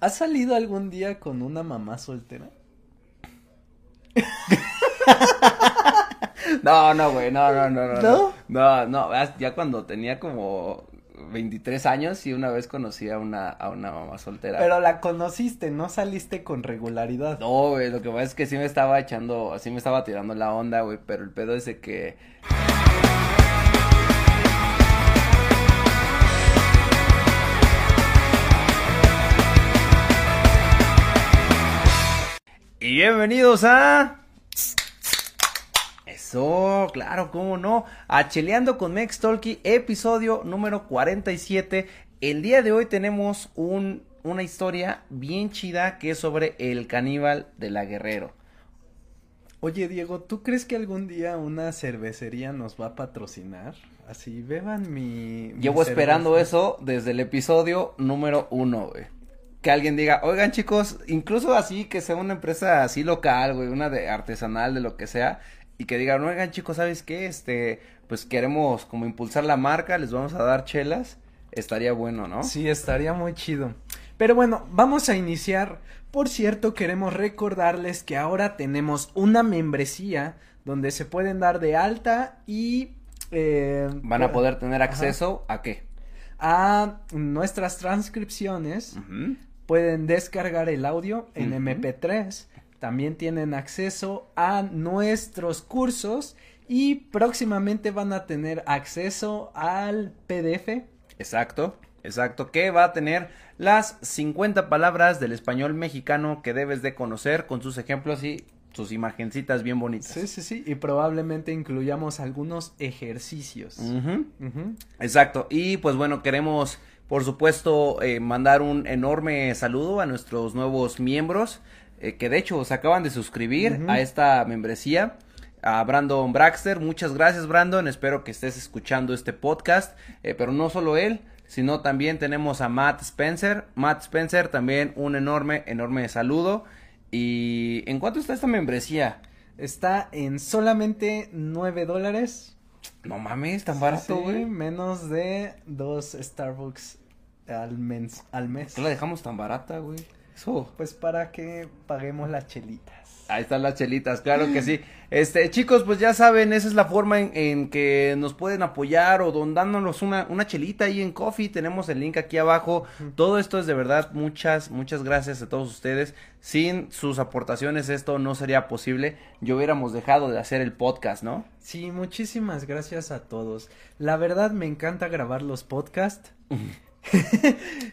¿Has salido algún día con una mamá soltera? No, no, güey, no, no, no, no. ¿No? No, no, ya- cuando tenía como 23 años y una vez conocí a una, a una mamá soltera. Pero la conociste, no saliste con regularidad. No, güey, lo que pasa es que sí me estaba echando, así me estaba tirando la onda, güey, pero el pedo es de que... bienvenidos a... Eso, claro, cómo no. A Cheleando con Mex Talkie, episodio número 47. El día de hoy tenemos un, una historia bien chida que es sobre el caníbal de la Guerrero. Oye, Diego, ¿tú crees que algún día una cervecería nos va a patrocinar? Así, beban mi... mi Llevo esperando eso desde el episodio número uno, güey. Que alguien diga, oigan chicos, incluso así que sea una empresa así local, güey, una de artesanal, de lo que sea, y que digan, oigan chicos, ¿sabes qué? Este, pues queremos como impulsar la marca, les vamos a dar chelas, estaría bueno, ¿no? Sí, estaría muy chido. Pero bueno, vamos a iniciar. Por cierto, queremos recordarles que ahora tenemos una membresía donde se pueden dar de alta y... eh, Van a poder tener Ajá. acceso a qué? a nuestras transcripciones. Ujú. Pueden descargar el audio en Ujú. MP3. También tienen acceso a nuestros cursos y próximamente van a tener acceso al PDF. Exacto, exacto, que va a tener las 50 palabras del español mexicano que debes de conocer con sus ejemplos y sus imagencitas bien bonitas. Sí, sí, sí. Y probablemente incluyamos algunos ejercicios. Exacto. Y pues bueno, queremos, por supuesto, eh, mandar un enorme saludo a nuestros nuevos miembros, eh, que de hecho se acaban de suscribir a esta membresía. A Brandon Braxter, muchas gracias Brandon, espero que estés escuchando este podcast, eh, pero no solo él, sino también tenemos a Matt Spencer, Matt Spencer también un enorme, enorme saludo. ¿Y en cuánto está esta membresía? Está en solamente 9 dólares. No mames, tan barato, Sí, güey. menos de dos Starbucks al mes. Al mes. ¿Por qué la dejamos tan barata, güey? Eso. Pues para que paguemos las chelitas. Ahí están las chelitas, claro que sí. Este, chicos, pues ya saben, esa es la forma en, en que nos pueden apoyar o don dándonos una, una chelita ahí en Coffee. Tenemos el link aquí abajo. Todo esto es de verdad muchas, muchas gracias a todos ustedes. Sin sus aportaciones esto no sería posible. Yo hubiéramos dejado de hacer el podcast, ¿no? Sí, muchísimas gracias a todos. La verdad me encanta grabar los podcasts.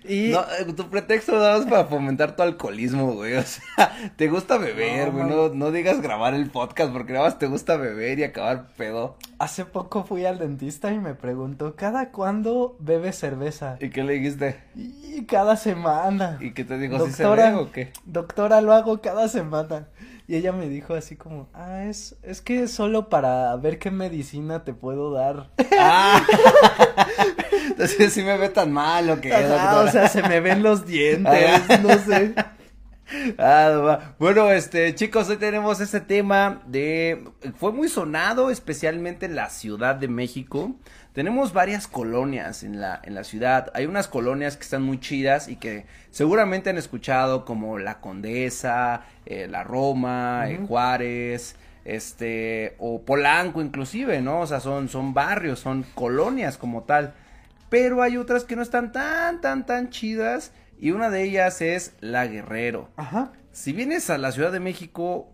y No, eh, tu pretexto nada más para fomentar tu alcoholismo, güey. O sea, te gusta beber, No, güey. No, no digas grabar el podcast porque nada más te gusta beber y acabar pedo. hace poco fui al dentista y me preguntó, ¿cada cuándo bebes cerveza? ¿Y qué le dijiste? Y cada semana. ¿Y qué te dijo? ¿Sí se Doctora, ve o qué? doctora, lo hago cada semana. Y ella me dijo así como, ah, es, es que es solo para ver qué medicina te puedo dar. Ah, entonces sí me ve tan mal o qué, Ajá, o sea, se me ven los dientes, Ah. no sé. Ah. Bueno, este, chicos, hoy tenemos este tema de, fue muy sonado, especialmente en la Ciudad de México. Tenemos varias colonias en la, en la ciudad. Hay unas colonias que están muy chidas y que seguramente han escuchado como La Condesa, eh, La Roma, eh, Ujú. Juárez, este, o Polanco inclusive, ¿no? O sea, son, son barrios, son colonias como tal. Pero hay otras que no están tan, tan, tan chidas. Y una de ellas es La Guerrero. Ajá. Si vienes a la Ciudad de México,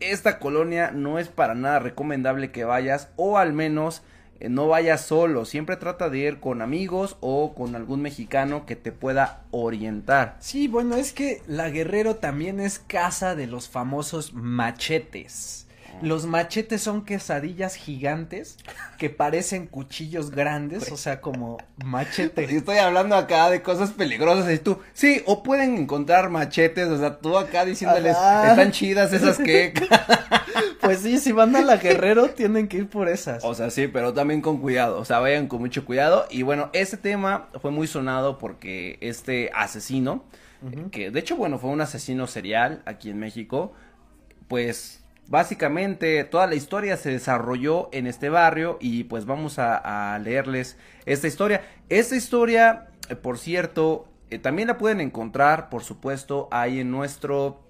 esta colonia no es para nada recomendable que vayas. O al menos eh, no vayas solo. Siempre trata de ir con amigos o con algún mexicano que te pueda orientar. Sí, bueno, es que la Guerrero también es casa de los famosos machetes. Los machetes son quesadillas gigantes que parecen cuchillos grandes, o sea, como Y machete. estoy hablando acá de cosas peligrosas y tú, sí, o pueden encontrar machetes, o sea, tú acá diciéndoles, Ajá. están chidas esas que... Pues sí, si van a la Guerrero tienen que ir por esas. O sea, sí, pero también con cuidado, o sea, vayan con mucho cuidado. Y bueno, este tema fue muy sonado porque este asesino, que de hecho, bueno, fue un asesino serial aquí en México, pues básicamente toda la historia se desarrolló en este barrio y pues vamos a, a leerles esta historia. Esta historia, eh, por cierto, Eh, también la pueden encontrar, por supuesto, ahí en nuestro,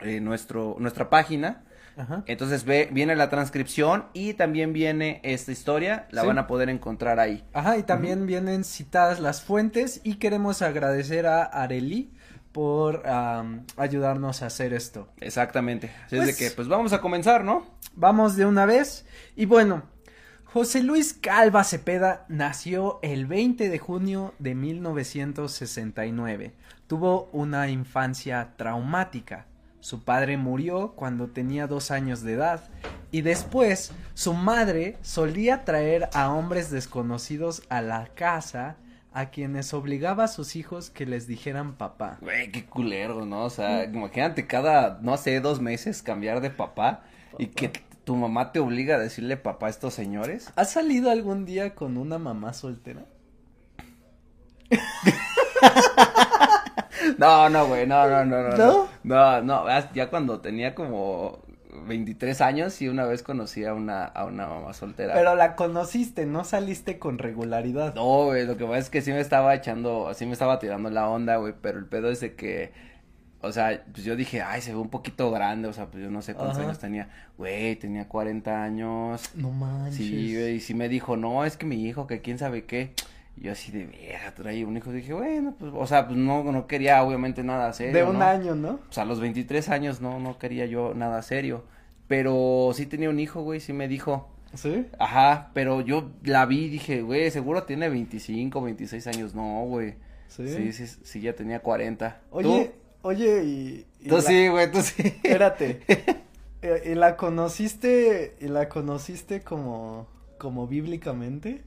eh, nuestro, nuestra página. Ajá. Entonces ve, viene la transcripción y también viene esta historia, la Sí. van a poder encontrar ahí. Ajá, y también vienen citadas las fuentes y queremos agradecer a Areli por ayudarnos a hacer esto. Exactamente. Así es Pues- de que, pues vamos a comenzar, ¿no? Vamos de una vez. Y bueno, José Luis Calva Cepeda nació el 20 de junio de 1969. Tuvo una infancia traumática. Su padre murió cuando tenía dos años de edad y después su madre solía traer a hombres desconocidos a la casa a quienes obligaba a sus hijos que les dijeran papá. Güey, qué culero, ¿no? O sea, imagínate cada, no sé, dos meses cambiar de papá y que tu mamá te obliga a decirle papá a estos señores. ¿Has salido algún día con una mamá soltera? No, no, güey, no, no, no, no. ¿No? No, no, ya- ya cuando tenía como 23 años y una vez conocí a una, a una mamá soltera. Pero la conociste, no saliste con regularidad. No, güey, lo que pasa es que sí me estaba echando, sí me estaba tirando la onda, güey, pero el pedo es de que, o sea, pues yo dije, ay, se ve un poquito grande, o sea, pues yo no sé cuántos Ajá. años tenía, güey, tenía 40 años, No manches. sí, güey, y sí me dijo, no, es que mi hijo, que quién sabe qué, y yo así de vieja, trae un hijo, dije, bueno, pues, o sea, pues no, no quería obviamente nada serio, De un ¿no? año, ¿no? O sea, a los 23 años no, no quería yo nada serio, pero sí tenía un hijo, güey, sí me dijo, Sí. Ajá, pero yo la vi y dije, güey, seguro tiene 25, 26 años. No, güey. Sí. Sí, sí, sí, ya tenía 40. Oye, oye, y. y ¿Tú? La- sí, güey, tú sí. Espérate. Eh, ¿Y la conociste, y la conociste como, como bíblicamente?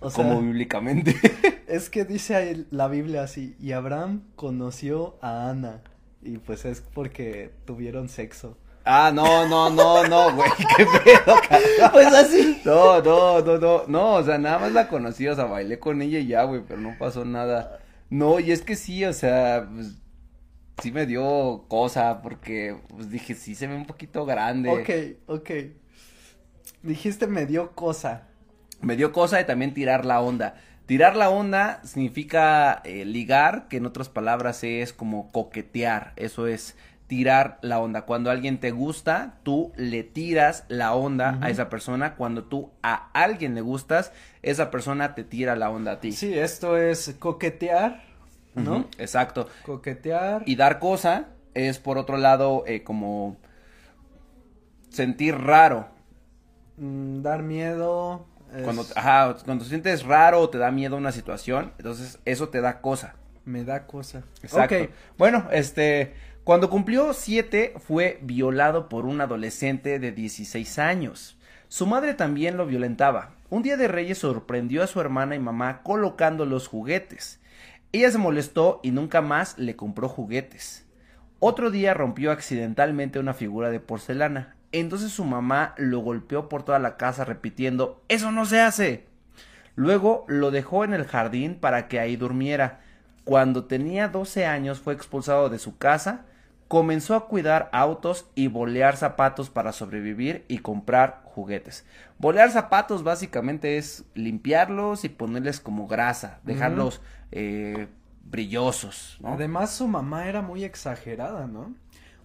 O sea, Como bíblicamente. es que dice ahí la Biblia así, y Abraham conoció a Ana, y pues es porque tuvieron sexo. ah, no, no, no, no, güey, qué pedo, cabrón. Pues así. No, no, no, no, no, o sea, nada más la conocí, o sea, bailé con ella y ya, güey, pero no pasó nada. No, y es que sí, o sea, pues, sí me dio cosa, porque, pues, dije, sí se ve un poquito grande. Ok, ok. Dijiste me dio cosa. Me dio cosa de también tirar la onda. Tirar la onda significa eh, ligar, que en otras palabras es como coquetear. Eso es tirar la onda. Cuando alguien te gusta, tú le tiras la onda a esa persona. Cuando tú a alguien le gustas, esa persona te tira la onda a ti. Sí, esto es coquetear, ¿no? Exacto. Coquetear. Y dar cosa es por otro lado eh, como sentir raro. mm, dar miedo. Es- Cuando, ajá, cuando sientes raro o te da miedo una situación, entonces eso te da cosa. Me da cosa. Exacto. Bueno, este, cuando cumplió siete fue violado por un adolescente de 16 años. Su madre también lo violentaba. Un día de Reyes sorprendió a su hermana y mamá colocando los juguetes. Ella se molestó y nunca más le compró juguetes. Otro día rompió accidentalmente una figura de porcelana. Entonces su mamá lo golpeó por toda la casa repitiendo Eso no se hace. Luego lo dejó en el jardín para que ahí durmiera. Cuando tenía 12 años fue expulsado de su casa, comenzó a cuidar autos y bolear zapatos para sobrevivir y comprar juguetes. Bolear zapatos básicamente es limpiarlos y ponerles como grasa, dejarlos eh, brillosos, ¿no? Además, su mamá era muy exagerada, ¿no?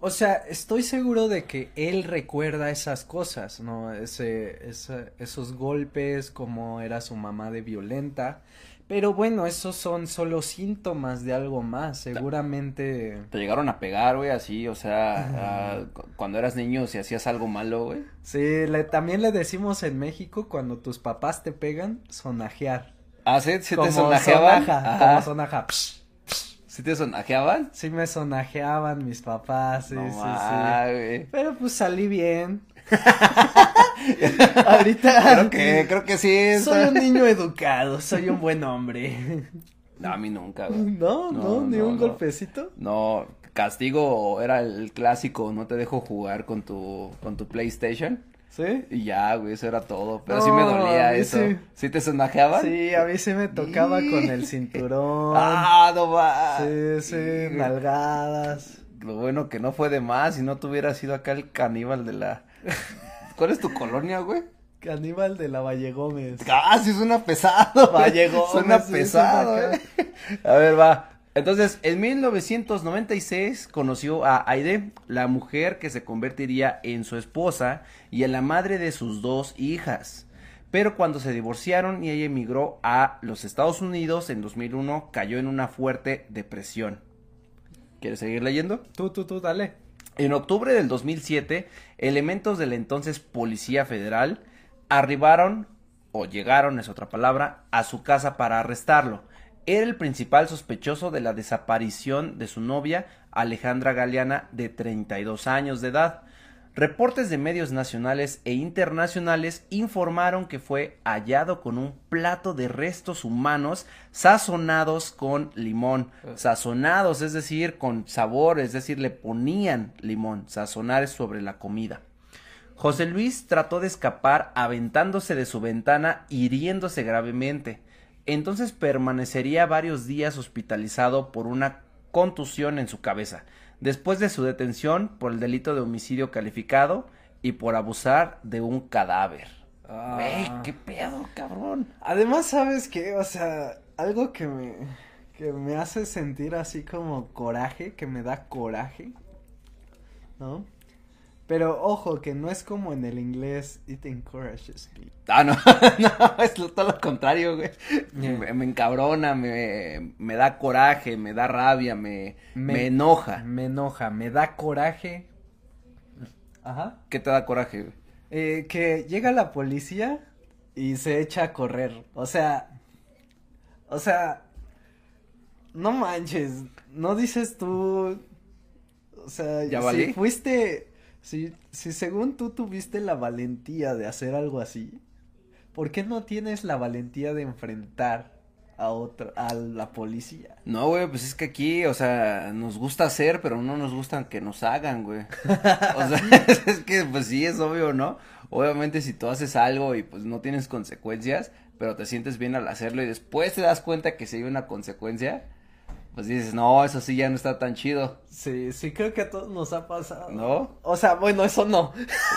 O sea, estoy seguro de que él recuerda esas cosas, ¿no? Ese, ese- esos golpes, como era su mamá de violenta. Pero bueno, esos son solo síntomas de algo más. Seguramente. Te llegaron a pegar, güey, así, o sea, cu- cuando eras niño si hacías algo malo, güey. Sí, le, también le decimos en México cuando tus papás te pegan, sonajear. Ah, ¿sí? ¿Sí te sonajeaban? sonaja, Ajá. como sonaja. Psh, ¿Sí te sonajeaban? Sí me sonajeaban mis papás, sí, no sí, ma, sí. güey. Pero pues salí bien. Ahorita Creo que, creo que sí. soy un niño educado, soy un buen hombre. No, a mí nunca, güey. No, no, No, ni no, un golpecito. No, castigo era el clásico, no te dejo jugar con tu, con tu PlayStation. ¿Sí? Y ya, güey, eso era todo. Pero sí me No, dolía eso. sí. ¿Sí, te sonajeaban? Sí, a mí sí me tocaba con el cinturón. Ah, no va. sí, sí, nalgadas. Lo bueno que no fue de más y no te hubiera sido acá el caníbal de la. ¿Cuál es tu colonia, güey? Caníbal de la Valle Gómez. Ah, sí suena pesado. Valle Gómez, Suena sí, pesado, suena eh. A ver, va. Entonces, en 1996 conoció a Aide, la mujer que se convertiría en su esposa y en la madre de sus dos hijas. Pero cuando se divorciaron y ella emigró a los Estados Unidos en 2001, cayó en una fuerte depresión. ¿Quieres seguir leyendo? Tú, tú, tú, dale. En octubre del 2007, elementos de la entonces Policía Federal arribaron, o llegaron, es otra palabra, a su casa para arrestarlo. Era el principal sospechoso de la desaparición de su novia, Alejandra Galeana, de 32 años de edad. Reportes de medios nacionales e internacionales informaron que fue hallado con un plato de restos humanos sazonados con limón. Sazonados, es decir, con sabor, es decir, le ponían limón. Sazonar sobre la comida. José Luis trató de escapar aventándose de su ventana, hiriéndose gravemente. Entonces permanecería varios días hospitalizado por una contusión en su cabeza, después de su detención por el delito de homicidio calificado y por abusar de un cadáver. Ah. qué pedo, cabrón. Además, ¿sabes qué? O sea, algo que me, que me hace sentir así como coraje, que me da coraje, ¿no? Pero ojo, que no es como en el inglés, it encourages me. Ah, no, no, es todo lo contrario, güey. Me, me encabrona, me, me da coraje, me da rabia, me, me, Me- enoja. Me enoja, me da coraje. Ajá. ¿Qué te da coraje, güey? Eh, que llega la policía y se echa a correr. O sea, o sea, no manches, no dices tú, o sea, ¿Ya si valí? fuiste, si, si según tú tuviste la valentía de hacer algo así, ¿por qué no tienes la valentía de enfrentar a otro, a la policía? No, güey, pues es que aquí, o sea, nos gusta hacer, pero no nos gustan que nos hagan, güey. O sea, es que, pues sí, es obvio, ¿no? Obviamente si tú haces algo y pues no tienes consecuencias, pero te sientes bien al hacerlo y después te das cuenta que si hay una consecuencia, pues dices, no, eso sí ya no está tan chido, Sí, sí creo que a todos nos ha pasado. ¿no? O sea, bueno, eso no.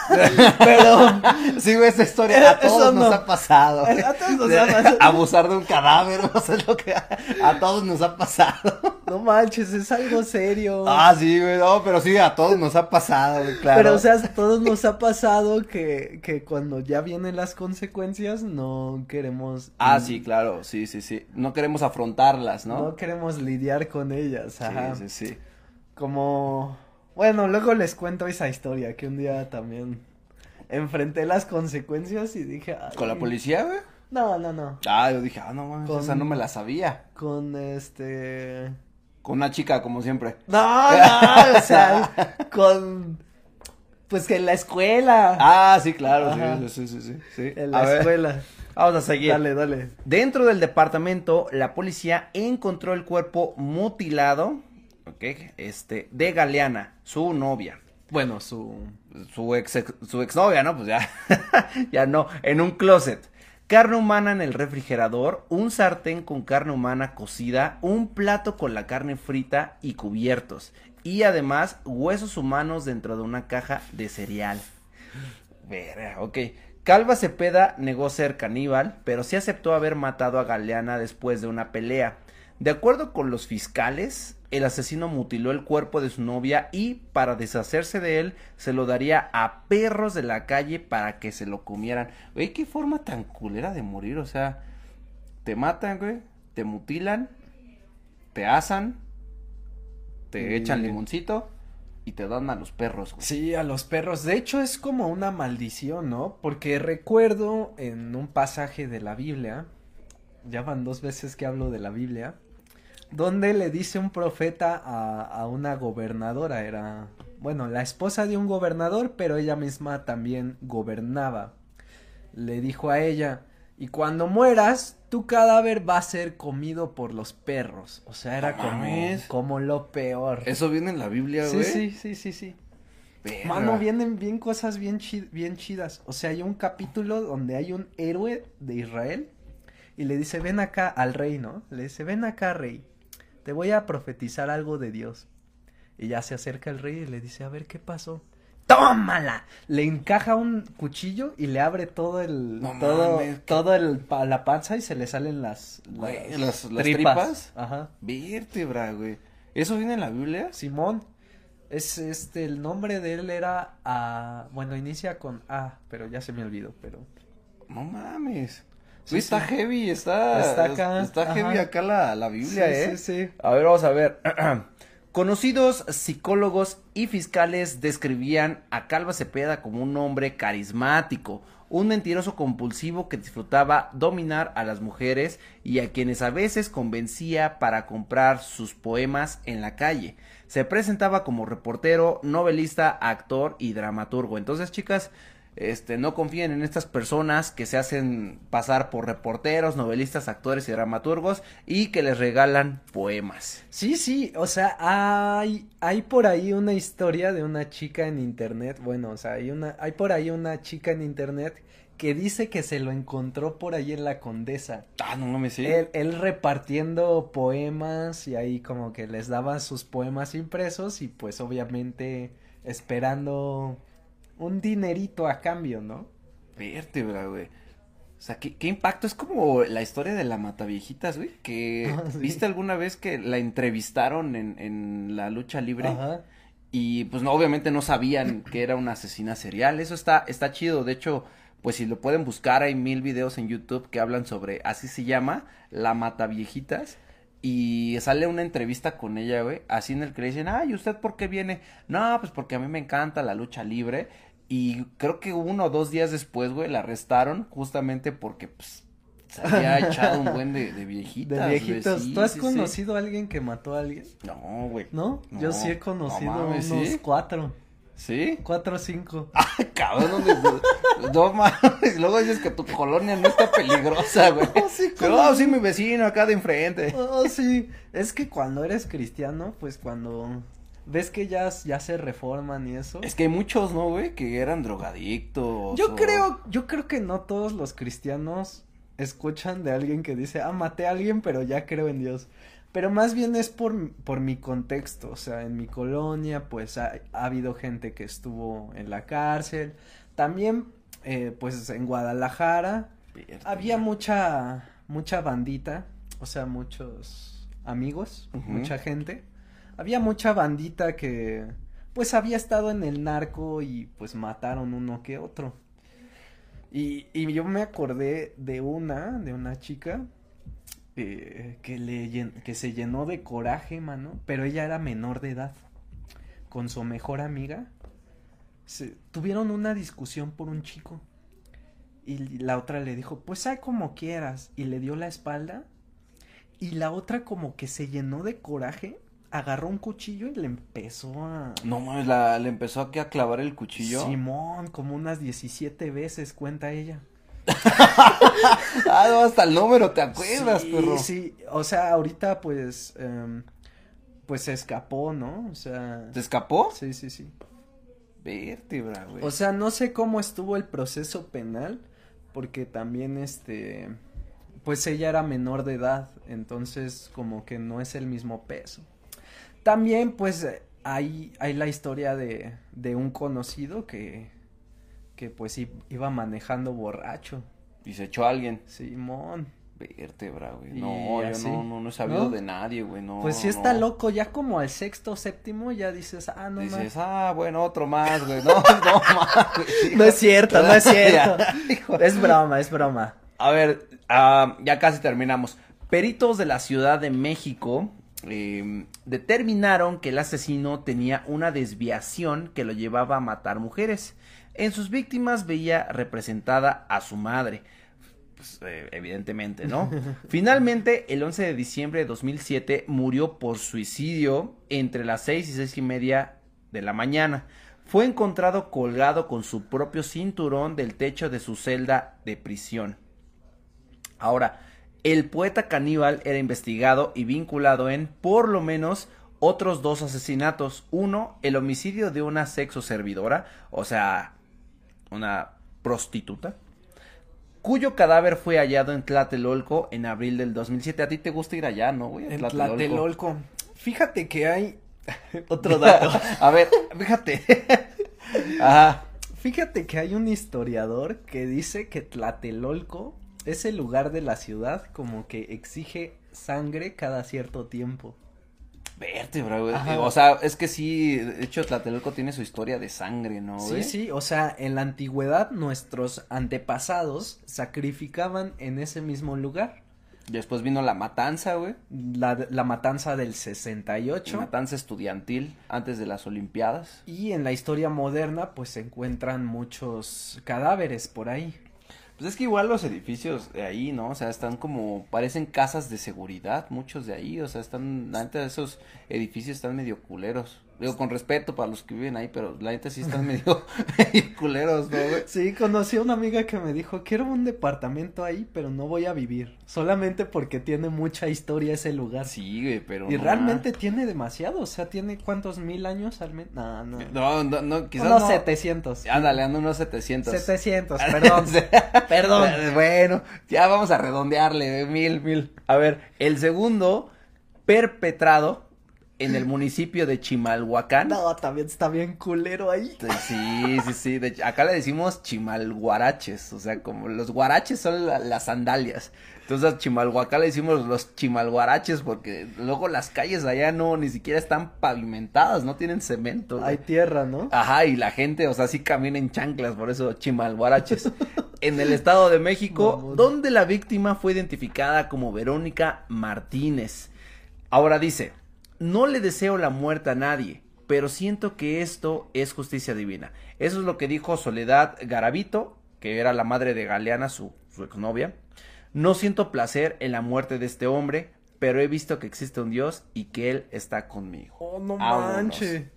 Pero Sí, esa historia a Eso todos nos no. ha pasado. A todos nos ha pasado. Abusar de un cadáver, o sea, es lo que a, a todos nos ha pasado. No manches, es algo serio. Ah, sí, güey, no, pero sí, a todos nos ha pasado, güey, claro. Pero, o sea, a todos nos ha pasado que, que cuando ya vienen las consecuencias no queremos. Ah, sí, claro, sí, sí, sí. No queremos afrontarlas, ¿no? ¿no? queremos lidiar con ellas, ajá. Sí, sí, sí. Como, bueno, luego les cuento esa historia que un día también enfrenté las consecuencias y dije, ay, ¿Con la policía, güey? No, no, no. Ah, yo dije, ah, no, mames, Con- esa no me la sabía. Con este. Con una chica, como siempre. No, no, o sea, con. Pues que en la escuela. Ah, sí, claro, Ajá. sí, sí, sí, sí, sí. en A la ver, escuela. Vamos a seguir. Dale, dale. Dentro del departamento, la policía encontró el cuerpo mutilado, ok, este, de Galeana, su novia. Bueno, su. Su ex, su exnovia, ¿no? Pues ya, ya no, en un closet. Carne humana en el refrigerador, un sartén con carne humana cocida, un plato con la carne frita y cubiertos. Y además, huesos humanos dentro de una caja de cereal. Verga, ok. Calva Cepeda negó ser caníbal, pero sí aceptó haber matado a Galeana después de una pelea. De acuerdo con los fiscales, el asesino mutiló el cuerpo de su novia y, para deshacerse de él, se lo daría a perros de la calle para que se lo comieran. Güey, qué forma tan culera de morir, o sea, te matan, güey, te mutilan, te asan, te echan limoncito y te dan a los perros, güey. Sí, a los perros. De hecho, es como una maldición, ¿no? Porque recuerdo en un pasaje de la Biblia, ya van dos veces que hablo de la Biblia, donde le dice un profeta a, a una gobernadora, era, bueno, la esposa de un gobernador, pero ella misma también gobernaba. Le dijo a ella, y cuando mueras, tu cadáver va a ser comido por los perros. O sea, era como, como lo peor. Eso viene en la Biblia, sí, güey. sí, sí, sí, sí. Verga. Mano, vienen bien cosas bien, bien chidas. O sea, hay un capítulo donde hay un héroe de Israel y le dice, ven acá al rey, ¿no? Le dice, ven acá, rey. Te voy a profetizar algo de Dios. Y ya se acerca el rey y le dice, a ver, ¿qué pasó? tómala. Le encaja un cuchillo y le abre todo el, No todo, mames, todo el, pa- la panza y se le salen las, Güey, las, las- las tripas. Ajá. Vértebra, güey. ¿Eso viene en la Biblia? Simón. Es este, el nombre de él era A, bueno, inicia con A, pero ya se me olvidó, pero. No mames. Sí, está sí. heavy, está, Está acá, está ajá. heavy acá la, la Biblia, Sí, ¿eh? sí, sí. A ver, vamos a ver. Conocidos psicólogos y fiscales describían a Calva Cepeda como un hombre carismático, un mentiroso compulsivo que disfrutaba dominar a las mujeres y a quienes a veces convencía para comprar sus poemas en la calle. Se presentaba como reportero, novelista, actor y dramaturgo. Entonces, chicas, este, no confíen en estas personas que se hacen pasar por reporteros, novelistas, actores y dramaturgos y que les regalan poemas. Sí, sí, o sea, hay, hay por ahí una historia de una chica en internet, bueno, o sea, hay una, hay por ahí una chica en internet que dice que se lo encontró por ahí en la Condesa. Ah, no mames, sí. Él, él repartiendo poemas y ahí como que les daba sus poemas impresos y pues obviamente esperando un dinerito a cambio, ¿no? Vértebra, güey. O sea, ¿qué, qué impacto. Es como la historia de la Mataviejitas, güey. Que Ah, sí. viste alguna vez que la entrevistaron en, en la lucha libre. Ajá. Y pues no, obviamente no sabían que era una asesina serial. Eso está, está chido. De hecho, pues si lo pueden buscar, hay mil videos en YouTube que hablan sobre, así se llama, la Mataviejitas. Y sale una entrevista con ella, güey, así en el que le dicen, ay, ¿usted por qué viene? No, pues porque a mí me encanta la lucha libre. Y creo que uno o dos días después, güey, la arrestaron justamente porque, pues, se había echado un buen de, de viejitas. De güey, viejitos. sí, ¿Tú has sí, sí. conocido a alguien que mató a alguien? No, güey. ¿No? Yo No, sí he no conocido mames, unos cuatro. ¿Sí? Cuatro o cinco. Ah, cabrón, ¿dónde? No mames, luego dices que tu colonia no está peligrosa, güey. Oh, sí, Pero, oh, sí, mi vecino acá de enfrente. Oh, sí. Es que cuando eres cristiano, pues cuando ves que ya, ya se reforman y eso. Es que hay muchos, ¿no, güey? Que eran drogadictos. Yo o- creo, yo creo que no todos los cristianos escuchan de alguien que dice, ah, maté a alguien, pero ya creo en Dios. Pero más bien es por, por mi contexto, o sea, en mi colonia, pues ha, ha habido gente que estuvo en la cárcel. También, eh, pues en Guadalajara, había mucha, mucha bandita, o sea, muchos amigos, mucha gente. Había mucha bandita que, pues, había estado en el narco y, pues, mataron uno que otro. Y, y yo me acordé de una, de una chica, eh, que le, que se llenó de coraje, mano, pero ella era menor de edad, con su mejor amiga. Se, tuvieron una discusión por un chico. Y la otra le dijo, pues hay como quieras. Y le dio la espalda. Y la otra como que se llenó de coraje. Agarró un cuchillo y le empezó a... No mames, la, le empezó aquí a clavar el cuchillo. Simón, como unas 17 veces, cuenta ella. Ah, no, hasta el número, ¿te acuerdas, sí, perro? Sí, o sea, ahorita pues... em, pues se escapó, ¿no? O sea... ¿Te escapó? Sí, sí, sí. Vértebra, güey. O sea, no sé cómo estuvo el proceso penal, porque también este, pues ella era menor de edad, entonces como que no es el mismo peso. También pues eh, hay, hay la historia de, de un conocido que, que pues iba manejando borracho, Y se echó a alguien. Simón. Vértebra, güey. No, yo así. no, no, no he sabido ¿No? de nadie, güey. No. pues si está no. loco, ya como al sexto o séptimo ya dices, ah, no Dices, más. ah, bueno, otro más, güey. No, no más, güey. No es cierto, no es cierto. Es broma, es broma. A ver, ah, ya casi terminamos. Peritos de la Ciudad de México eh, determinaron que el asesino tenía una desviación que lo llevaba a matar mujeres. En sus víctimas veía representada a su madre. Pues, eh, evidentemente, ¿no? Finalmente, el 11 de diciembre de 2007 murió por suicidio entre las seis y seis y media de la mañana. Fue encontrado colgado con su propio cinturón del techo de su celda de prisión. Ahora, el poeta caníbal era investigado y vinculado en, por lo menos, otros dos asesinatos. Uno, el homicidio de una sexo servidora, o sea, una prostituta, cuyo cadáver fue hallado en Tlatelolco en abril del 2007. A ti te gusta ir allá, ¿no, güey? En Tlatelolco. Fíjate que hay Otro dato. A ver, fíjate. Ajá. Fíjate que hay un historiador que dice que Tlatelolco es el lugar de la ciudad como que exige sangre cada cierto tiempo. Vértebra, güey. O sea, es que sí, de hecho, Tlatelolco tiene su historia de sangre, ¿no, Sí, sí, o sea, en la antigüedad nuestros antepasados sacrificaban en ese mismo lugar. Después vino la matanza, güey. La, la matanza del La 68. matanza estudiantil antes de las Olimpiadas. Y en la historia moderna, pues se encuentran muchos cadáveres por ahí. Pues es que igual los edificios de ahí, ¿no? O sea, están como, parecen casas de seguridad, muchos de ahí, o sea, están, la neta, esos edificios están medio culeros. Digo, con respeto para los que viven ahí, pero la neta sí están medio, culeros, ¿no, güey? Sí, conocí a una amiga que me dijo, quiero un departamento ahí, pero no voy a vivir. Solamente porque tiene mucha historia ese lugar. Sí, güey, pero Y no realmente tiene demasiado, o sea, tiene cuántos mil años al menos. No, no. No, no, no, quizás Unos no. 700. Ándale, ando unos 700. 700, perdón. Perdón. Bueno, ya vamos a redondearle, eh, mil, mil. A ver, el segundo perpetrado en el municipio de Chimalhuacán. No, también está bien culero ahí. Sí, sí, sí. De acá le decimos chimalguaraches. O sea, como los guaraches son la- las sandalias. Entonces a Chimalhuacán le decimos los chimalguaraches porque luego las calles allá no, ni siquiera están pavimentadas, no tienen cemento. Hay tierra, ¿no? Ajá, y la gente, o sea, sí camina en chanclas, por eso chimalguaraches. en el Estado de México, donde la víctima fue identificada como Verónica Martínez. Ahora dice, no le deseo la muerte a nadie, pero siento que esto es justicia divina. Eso es lo que dijo Soledad Garavito, que era la madre de Galeana, su, su exnovia. No siento placer en la muerte de este hombre, pero he visto que existe un Dios y que Él está conmigo. Oh, no Vámonos. manche.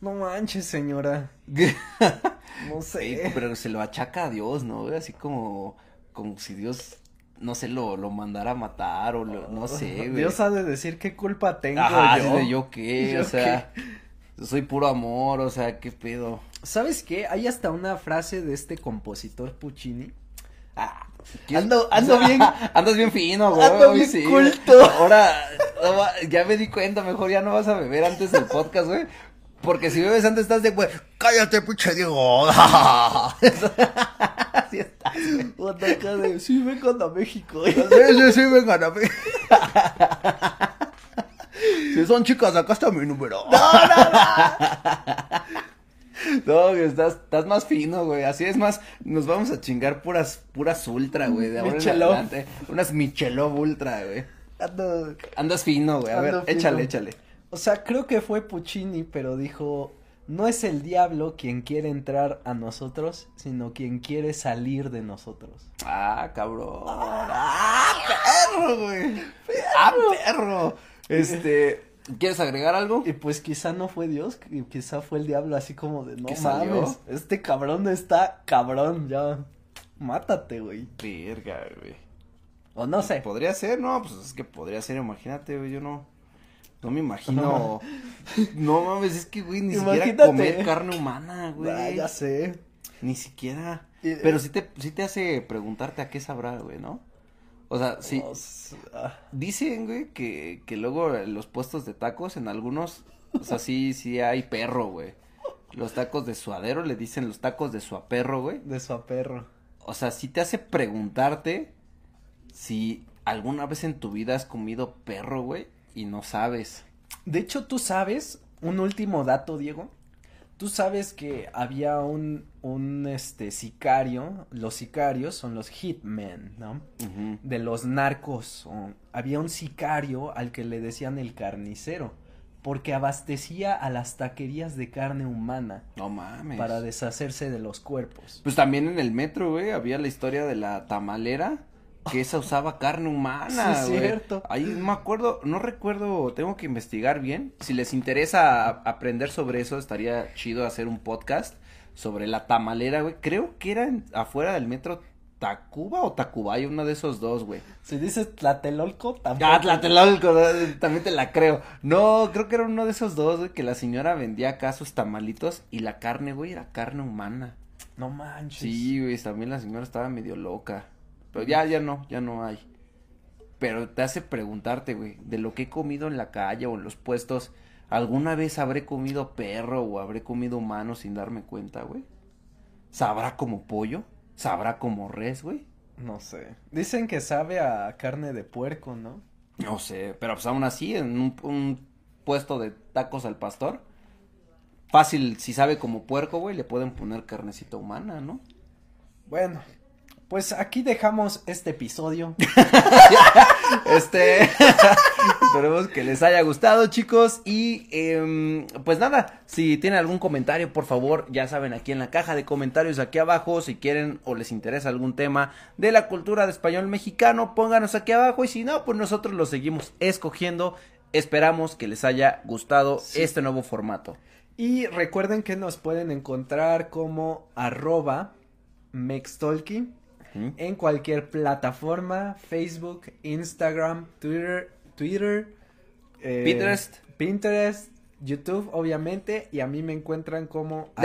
No manches, señora. No Sí, sé. pero se lo achaca a Dios, ¿no? Así como, como si Dios, no sé, lo, lo mandara a matar o lo- no sé, güey. Dios ha de decir qué culpa tengo Ajá, yo. de yo qué, ¿Yo o sea, soy puro amor, o sea, qué pedo. ¿Sabes qué? Hay hasta una frase de este compositor Puccini. Ah, ¿Qué- ando, o ando sea, bien. Andas bien fino, güey. Ando bien sí, culto. Ahora, ya me di cuenta, mejor ya no vas a beber antes del podcast, güey. Porque si bebes antes estás de, güey, cállate, pinche Diego. Así güey. Puta, acá de, sí, vengo a México. Sí, sí, sí, vengan a ver. Si son chicas, acá está mi número. No, no, no. güey, estás, estás más fino, güey. Así es más, nos vamos a chingar puras, puras ultra, güey. De ahora en adelante. Unas Michelov ultra, güey. Ando- Andas fino, güey. A ver, fino. échale, échale. O sea, creo que fue Puccini, pero dijo, no es el diablo quien quiere entrar a nosotros, sino quien quiere salir de nosotros. Ah, cabrón. Ah, perro, güey. Ah, perro. Este, ¿quieres agregar algo? Y pues quizá no fue Dios, qui- quizá fue el diablo así como de, no ¿Qué salió? mames, este cabrón está cabrón, ya, mátate, güey. Verga, güey. O no sé. Podría ser, no, pues es que podría ser, imagínate, güey, yo no, no me imagino, no mames, es que, güey, ni siquiera comer carne humana, güey, Ah, ya sé. ni siquiera, pero sí te, sí te hace preguntarte a qué sabrá, güey, ¿no? O sea, sí, O s- ah, dicen, güey, que, que luego los puestos de tacos, en algunos, o sea, sí, sí hay perro, güey, los tacos de suadero le dicen los tacos de suaperro, güey, de su aperro. o sea, sí te hace preguntarte si alguna vez en tu vida has comido perro, güey, y no sabes. De hecho, tú sabes, un último dato, Diego. Tú sabes que había un, un, este, sicario, los sicarios son los hitmen, ¿no? De los narcos. o- había un sicario al que le decían el carnicero, porque abastecía a las taquerías de carne humana No mames. para deshacerse de los cuerpos. Pues también en el metro, güey, había la historia de la tamalera, que esa usaba carne humana, Sí, güey. cierto. Ahí no me acuerdo, no recuerdo, tengo que investigar bien. Si les interesa aprender sobre eso, estaría chido hacer un podcast sobre la tamalera, güey. Creo que era en- afuera del metro Tacuba o Tacubaya, uno de esos dos, güey. Si dices Tlatelolco, tampoco. Ah, Tlatelolco, también te la creo. No, creo que era uno de esos dos, güey, que la señora vendía acá sus tamalitos y la carne, güey, era carne humana. No manches. Sí, güey, también la señora estaba medio loca. Pero ya, ya no, ya no hay. Pero te hace preguntarte, güey, de lo que he comido en la calle o en los puestos, ¿Alguna vez habré comido perro o habré comido humano sin darme cuenta, güey? ¿Sabrá como pollo? ¿Sabrá como res, güey? No sé. Dicen que sabe a carne de puerco, ¿no? No sé, pero pues aún así, en un, un puesto de tacos al pastor, fácil, si sabe como puerco, güey, le pueden poner carnecita humana, ¿no? Bueno, pues aquí dejamos este episodio. este, esperemos que les haya gustado, chicos. Y em, pues nada, si tienen algún comentario, por favor, ya saben, aquí en la caja de comentarios, aquí abajo, si quieren o les interesa algún tema de la cultura de español mexicano, pónganos aquí abajo. Y si no, pues nosotros lo seguimos escogiendo. Esperamos que les haya gustado Sí. este nuevo formato. Y recuerden que nos pueden encontrar como arroba Mextalky En cualquier plataforma, Facebook, Instagram, Twitter, Twitter, eh, Pinterest. Pinterest, YouTube, obviamente, y a mí me encuentran como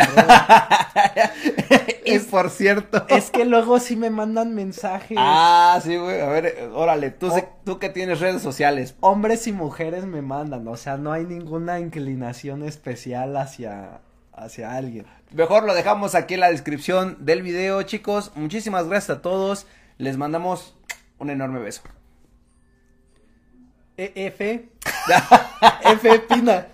y por cierto. es que luego sí me mandan mensajes. Ah, sí, güey. A ver, órale, tú, Oh. tú que tienes redes sociales. Hombres y mujeres me mandan, o sea, no hay ninguna inclinación especial hacia, hacia alguien. Mejor lo dejamos aquí en la descripción del video, chicos. Muchísimas gracias a todos. Les mandamos un enorme beso. E, EF. F Pina.